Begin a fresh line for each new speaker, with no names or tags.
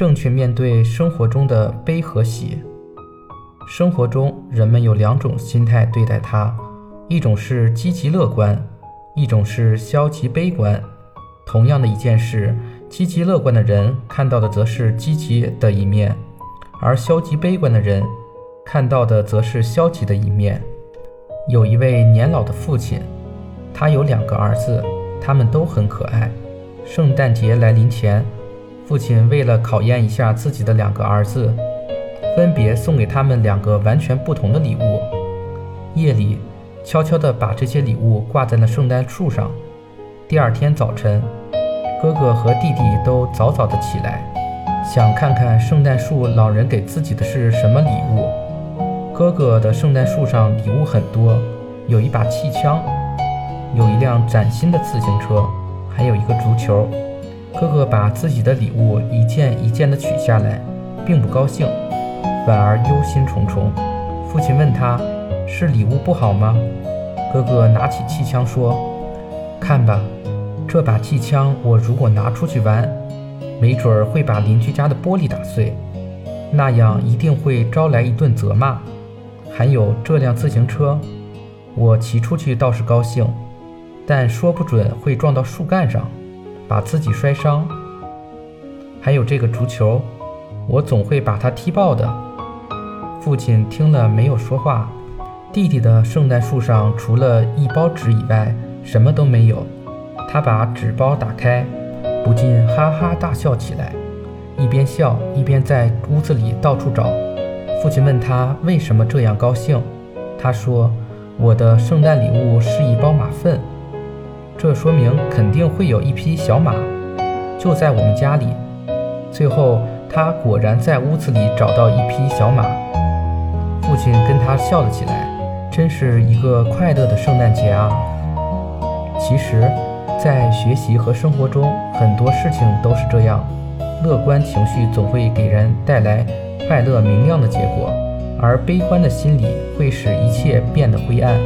正确面对生活中的悲和喜。生活中，人们有两种心态对待它，一种是积极乐观，一种是消极悲观。同样的一件事，积极乐观的人看到的则是积极的一面，而消极悲观的人看到的则是消极的一面。有一位年老的父亲，他有两个儿子，他们都很可爱。圣诞节来临前，父亲为了考验一下自己的两个儿子，分别送给他们两个完全不同的礼物。夜里，悄悄地把这些礼物挂在了圣诞树上。第二天早晨，哥哥和弟弟都早早地起来，想看看圣诞树老人给自己的是什么礼物。哥哥的圣诞树上礼物很多，有一把气枪，有一辆崭新的自行车。还有一个足球，哥哥把自己的礼物一件一件地取下来，并不高兴，反而忧心忡忡。父亲问他：“是礼物不好吗？”哥哥拿起气枪说：“看吧，这把气枪我如果拿出去玩，没准儿会把邻居家的玻璃打碎，那样一定会招来一顿责骂。还有这辆自行车，我骑出去倒是高兴。”但说不准会撞到树干上，把自己摔伤。还有这个足球，我总会把它踢爆的。父亲听了没有说话。弟弟的圣诞树上除了一包纸以外，什么都没有。他把纸包打开，不禁哈哈大笑起来，一边笑一边在屋子里到处找。父亲问他为什么这样高兴，他说：“我的圣诞礼物是一包马粪。”这说明肯定会有一匹小马，就在我们家里。最后，他果然在屋子里找到一匹小马。父亲跟他笑了起来，真是一个快乐的圣诞节啊！其实，在学习和生活中，很多事情都是这样。乐观情绪总会给人带来快乐明亮的结果，而悲观的心理会使一切变得灰暗。